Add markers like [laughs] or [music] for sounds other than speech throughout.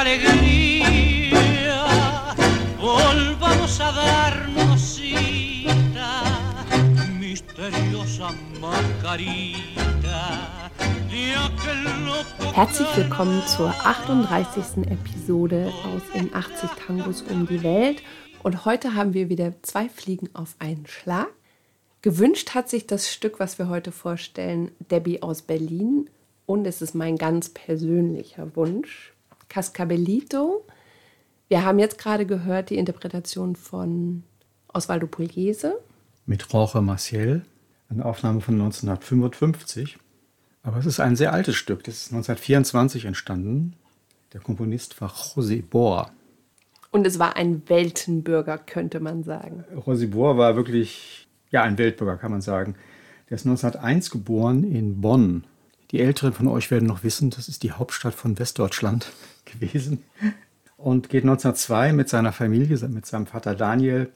alegría. Volvamos a darnos cita, misteriosa loco Herzlich willkommen zur 38. Episode aus In 80 Tangos um die Welt. Und heute haben wir wieder zwei Fliegen auf einen Schlag. Gewünscht hat sich das Stück, was wir heute vorstellen, Debbie aus Berlin. Und es ist mein ganz persönlicher Wunsch, Cascabelito. Wir haben jetzt gerade gehört die Interpretation von Osvaldo Pugliese. mit Jorge Maciel, eine Aufnahme von 1955. Aber es ist ein sehr altes Stück, das ist 1924 entstanden. Der Komponist war José Bohr. Und es war ein Weltenbürger, könnte man sagen. José Bohr war wirklich, ja, ein Weltbürger, kann man sagen. Der ist 1901 geboren in Bonn. Die Älteren von euch werden noch wissen, das ist die Hauptstadt von Westdeutschland [laughs] gewesen. Und geht 1902 mit seiner Familie, mit seinem Vater Daniel,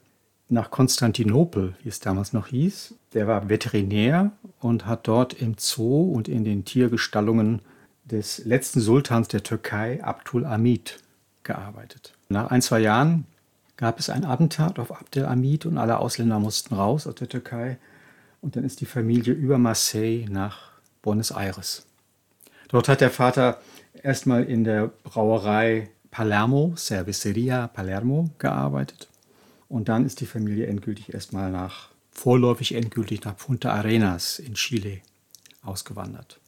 nach Konstantinopel, wie es damals noch hieß. Der war Veterinär und hat dort im Zoo und in den Tiergestallungen des letzten Sultans der Türkei, Abdul Hamid, gearbeitet. Nach ein, zwei Jahren gab es ein Attentat auf Abdel Hamid und alle Ausländer mussten raus aus der Türkei. Und dann ist die Familie über Marseille nach Buenos Aires. Dort hat der Vater erstmal in der Brauerei Palermo, Cerveceria Palermo, gearbeitet. Und dann ist die Familie endgültig erstmal nach, vorläufig endgültig nach Punta Arenas in Chile ausgewandert.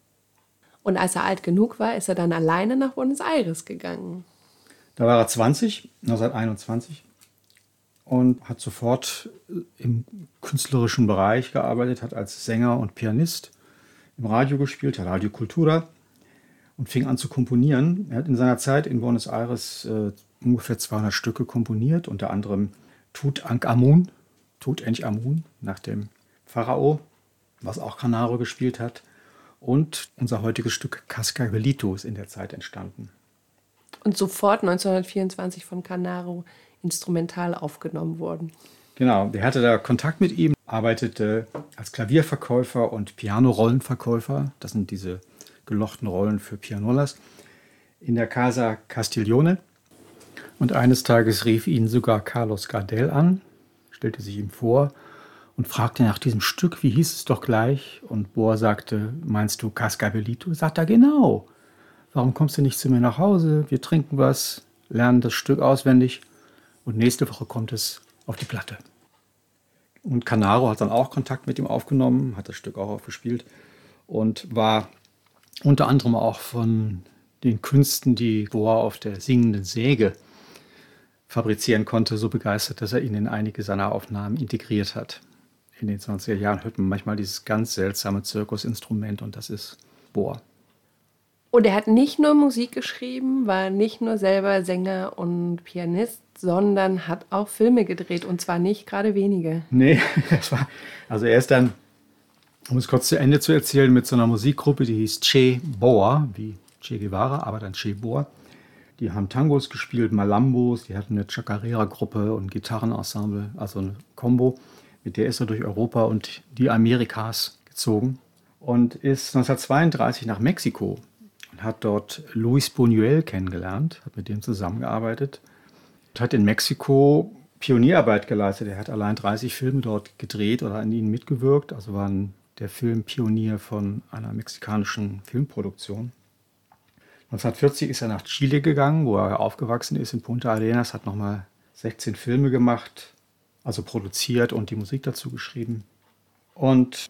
Und als er alt genug war, ist er dann alleine nach Buenos Aires gegangen. Da war er 20, 1921, und hat sofort im künstlerischen Bereich gearbeitet, hat als Sänger und Pianist im Radio gespielt, Radio Cultura, und fing an zu komponieren. Er hat in seiner Zeit in Buenos Aires äh, ungefähr 200 Stücke komponiert, unter anderem Tutanchamun, Tutanchamun nach dem Pharao, was auch Canaro gespielt hat. Und unser heutiges Stück Cascabelito ist in der Zeit entstanden. Und sofort 1924 von Canaro instrumental aufgenommen worden. Genau, der hatte da Kontakt mit ihm, arbeitete als Klavierverkäufer und Pianorollenverkäufer. Das sind diese gelochten Rollen für Pianolas in der Casa Castiglione. Und eines Tages rief ihn sogar Carlos Gardel an, stellte sich ihm vor und fragte nach diesem Stück, wie hieß es doch gleich? Und Bohr sagte, meinst du Cascabelito? Sagt er, genau. Warum kommst du nicht zu mir nach Hause? Wir trinken was, lernen das Stück auswendig und nächste Woche kommt es auf die Platte. Und Canaro hat dann auch Kontakt mit ihm aufgenommen, hat das Stück auch aufgespielt und war unter anderem auch von den Künsten, die Bohr auf der singenden Säge fabrizieren konnte, so begeistert, dass er ihn in einige seiner Aufnahmen integriert hat. In den 20er Jahren hört man manchmal dieses ganz seltsame Zirkusinstrument und das ist Bohr. Und er hat nicht nur Musik geschrieben, war nicht nur selber Sänger und Pianist, sondern hat auch Filme gedreht und zwar nicht gerade wenige. Nee, [laughs] das war, also er ist dann, um es kurz zu Ende zu erzählen, mit so einer Musikgruppe, die hieß Che Boer, wie Che Guevara, aber dann Che Boer. Die haben Tangos gespielt, Malambos, die hatten eine Chacarera-Gruppe und Gitarrenensemble, also eine Combo. Mit der ist er durch Europa und die Amerikas gezogen und ist 1932 nach Mexiko und hat dort Luis Buñuel kennengelernt, hat mit dem zusammengearbeitet und hat in Mexiko Pionierarbeit geleistet. Er hat allein 30 Filme dort gedreht oder an ihnen mitgewirkt, also war ein- der Filmpionier von einer mexikanischen Filmproduktion. 1940 ist er nach Chile gegangen, wo er aufgewachsen ist in Punta Arenas, hat nochmal 16 Filme gemacht, also produziert und die Musik dazu geschrieben. Und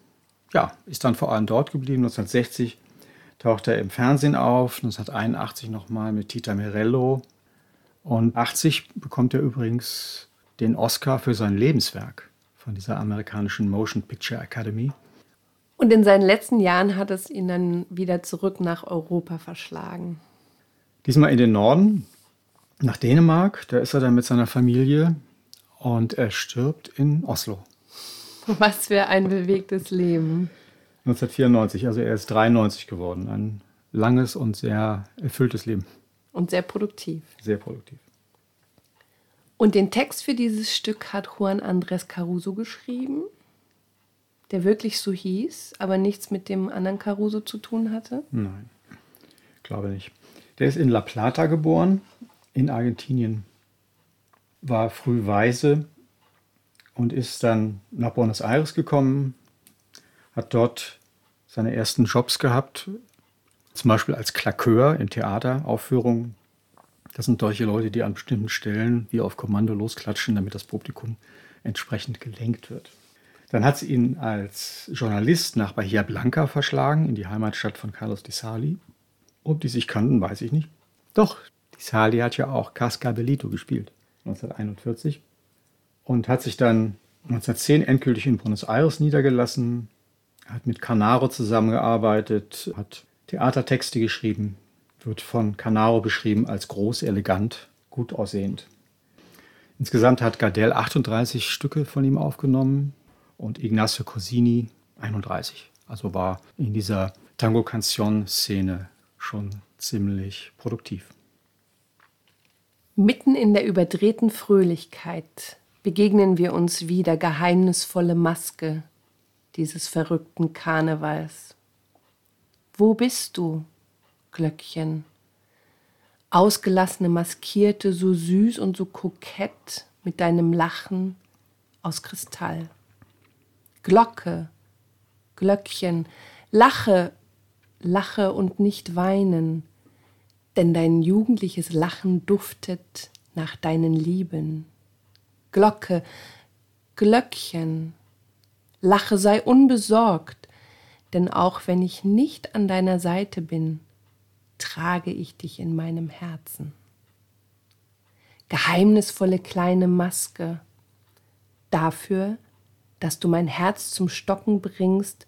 ja, ist dann vor allem dort geblieben. 1960 taucht er im Fernsehen auf, 1981 nochmal mit Tita Merello. Und 80 bekommt er übrigens den Oscar für sein Lebenswerk von dieser amerikanischen Motion Picture Academy. Und in seinen letzten Jahren hat es ihn dann wieder zurück nach Europa verschlagen. Diesmal in den Norden, nach Dänemark. Da ist er dann mit seiner Familie und er stirbt in Oslo. Was für ein bewegtes Leben. 1994, also er ist 93 geworden. Ein langes und sehr erfülltes Leben. Und sehr produktiv. Sehr produktiv. Und den Text für dieses Stück hat Juan Andrés Caruso geschrieben, der wirklich so hieß, aber nichts mit dem anderen Caruso zu tun hatte. Nein, glaube nicht. Der ist in La Plata geboren in Argentinien, war früh Waise und ist dann nach Buenos Aires gekommen, hat dort seine ersten Jobs gehabt, zum Beispiel als Klakeur in Theateraufführungen. Das sind solche Leute, die an bestimmten Stellen wie auf Kommando losklatschen, damit das Publikum entsprechend gelenkt wird. Dann hat sie ihn als Journalist nach Bahia Blanca verschlagen, in die Heimatstadt von Carlos Di Sali. Ob die sich kannten, weiß ich nicht. Doch, Di Sali hat ja auch Cascabelito gespielt, 1941. Und hat sich dann 1910 endgültig in Buenos Aires niedergelassen, hat mit Canaro zusammengearbeitet, hat Theatertexte geschrieben, wird von Canaro beschrieben als groß, elegant, gut aussehend. Insgesamt hat Gardel 38 Stücke von ihm aufgenommen und Ignacio Cosini 31. Also war in dieser Tango-Canción-Szene schon ziemlich produktiv. Mitten in der überdrehten Fröhlichkeit begegnen wir uns wieder geheimnisvolle Maske dieses verrückten Karnevals. Wo bist du, Glöckchen? Ausgelassene Maskierte, so süß und so kokett mit deinem Lachen aus Kristall. Glocke, Glöckchen, lache, lache und nicht weinen, denn dein jugendliches Lachen duftet nach deinen Lieben. Glocke, Glöckchen, lache, sei unbesorgt, denn auch wenn ich nicht an deiner Seite bin, trage ich dich in meinem Herzen. Geheimnisvolle kleine Maske, dafür, dass du mein Herz zum Stocken bringst,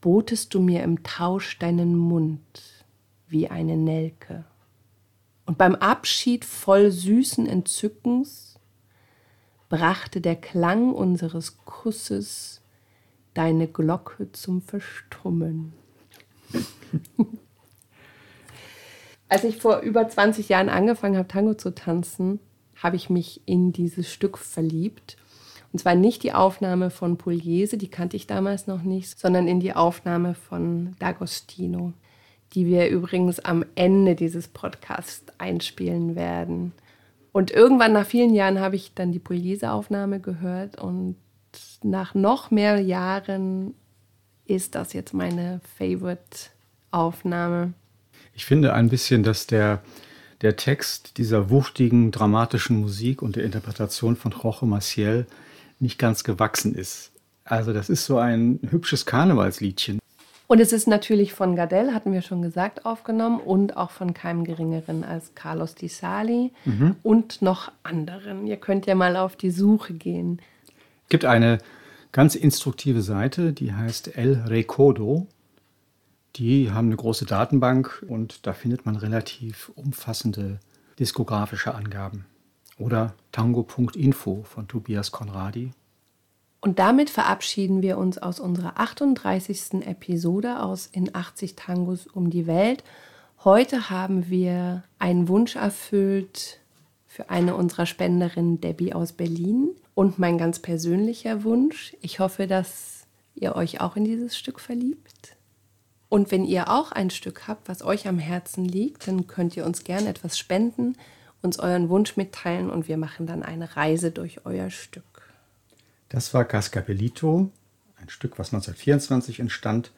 botest du mir im Tausch deinen Mund wie eine Nelke. Und beim Abschied voll süßen Entzückens brachte der Klang unseres Kusses deine Glocke zum Verstummen. [laughs] Als ich vor über 20 Jahren angefangen habe, Tango zu tanzen, habe ich mich in dieses Stück verliebt. Und zwar nicht die Aufnahme von Pugliese, die kannte ich damals noch nicht, sondern in die Aufnahme von D'Agostino, die wir übrigens am Ende dieses Podcasts einspielen werden. Und irgendwann nach vielen Jahren habe ich dann die Pugliese-Aufnahme gehört und nach noch mehr Jahren ist das jetzt meine Favorite-Aufnahme. Ich finde ein bisschen, dass der, der Text dieser wuchtigen, dramatischen Musik und der Interpretation von Jorge Maciel nicht ganz gewachsen ist. Also das ist so ein hübsches Karnevalsliedchen. Und es ist natürlich von Gardel, hatten wir schon gesagt, aufgenommen und auch von keinem Geringeren als Carlos Di Sali mhm. und noch anderen. Ihr könnt ja mal auf die Suche gehen. Es gibt eine ganz instruktive Seite, die heißt El Recodo. Die haben eine große Datenbank und da findet man relativ umfassende diskografische Angaben. Oder tango.info von Tobias Conradi. Und damit verabschieden wir uns aus unserer 38. Episode aus In 80 Tangos um die Welt. Heute haben wir einen Wunsch erfüllt für eine unserer Spenderinnen, Debbie aus Berlin. Und mein ganz persönlicher Wunsch, ich hoffe, dass ihr euch auch in dieses Stück verliebt. Und wenn ihr auch ein Stück habt, was euch am Herzen liegt, dann könnt ihr uns gerne etwas spenden, uns euren Wunsch mitteilen und wir machen dann eine Reise durch euer Stück. Das war Cascabelito, ein Stück, was 1924 entstand.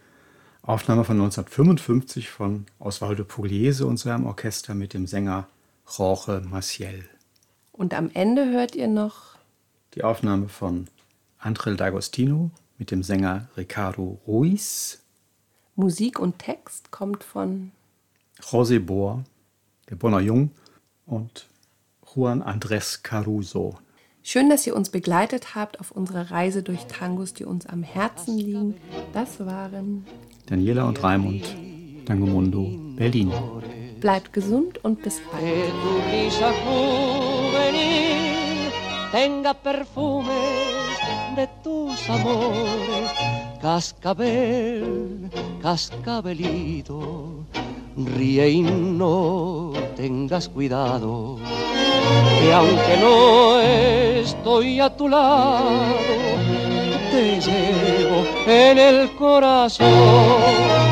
Aufnahme von 1955 von Osvaldo Pugliese und seinem Orchester mit dem Sänger Jorge Maciel. Und am Ende hört ihr noch die Aufnahme von Andrel D'Agostino mit dem Sänger Ricardo Ruiz. Musik und Text kommt von José Bohr, der Bonner Jung und Juan Andrés Caruso. Schön, dass ihr uns begleitet habt auf unserer Reise durch Tangos, die uns am Herzen liegen. Das waren Daniela und Raimund, Tangomundo, Berlin. Bleibt gesund und bis bald. Tenga perfumes de tus amores, cascabel, cascabelito, ríe y no tengas cuidado, que aunque no estoy a tu lado, te llevo en el corazón.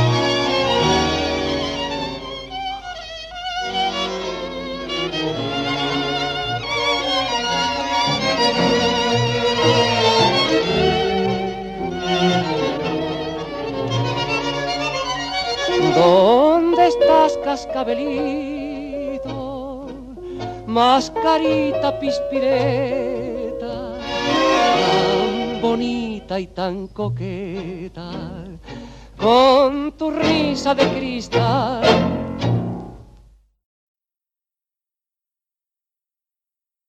Mascarita pispireta, tan bonita y tan coqueta, con tu risa de cristal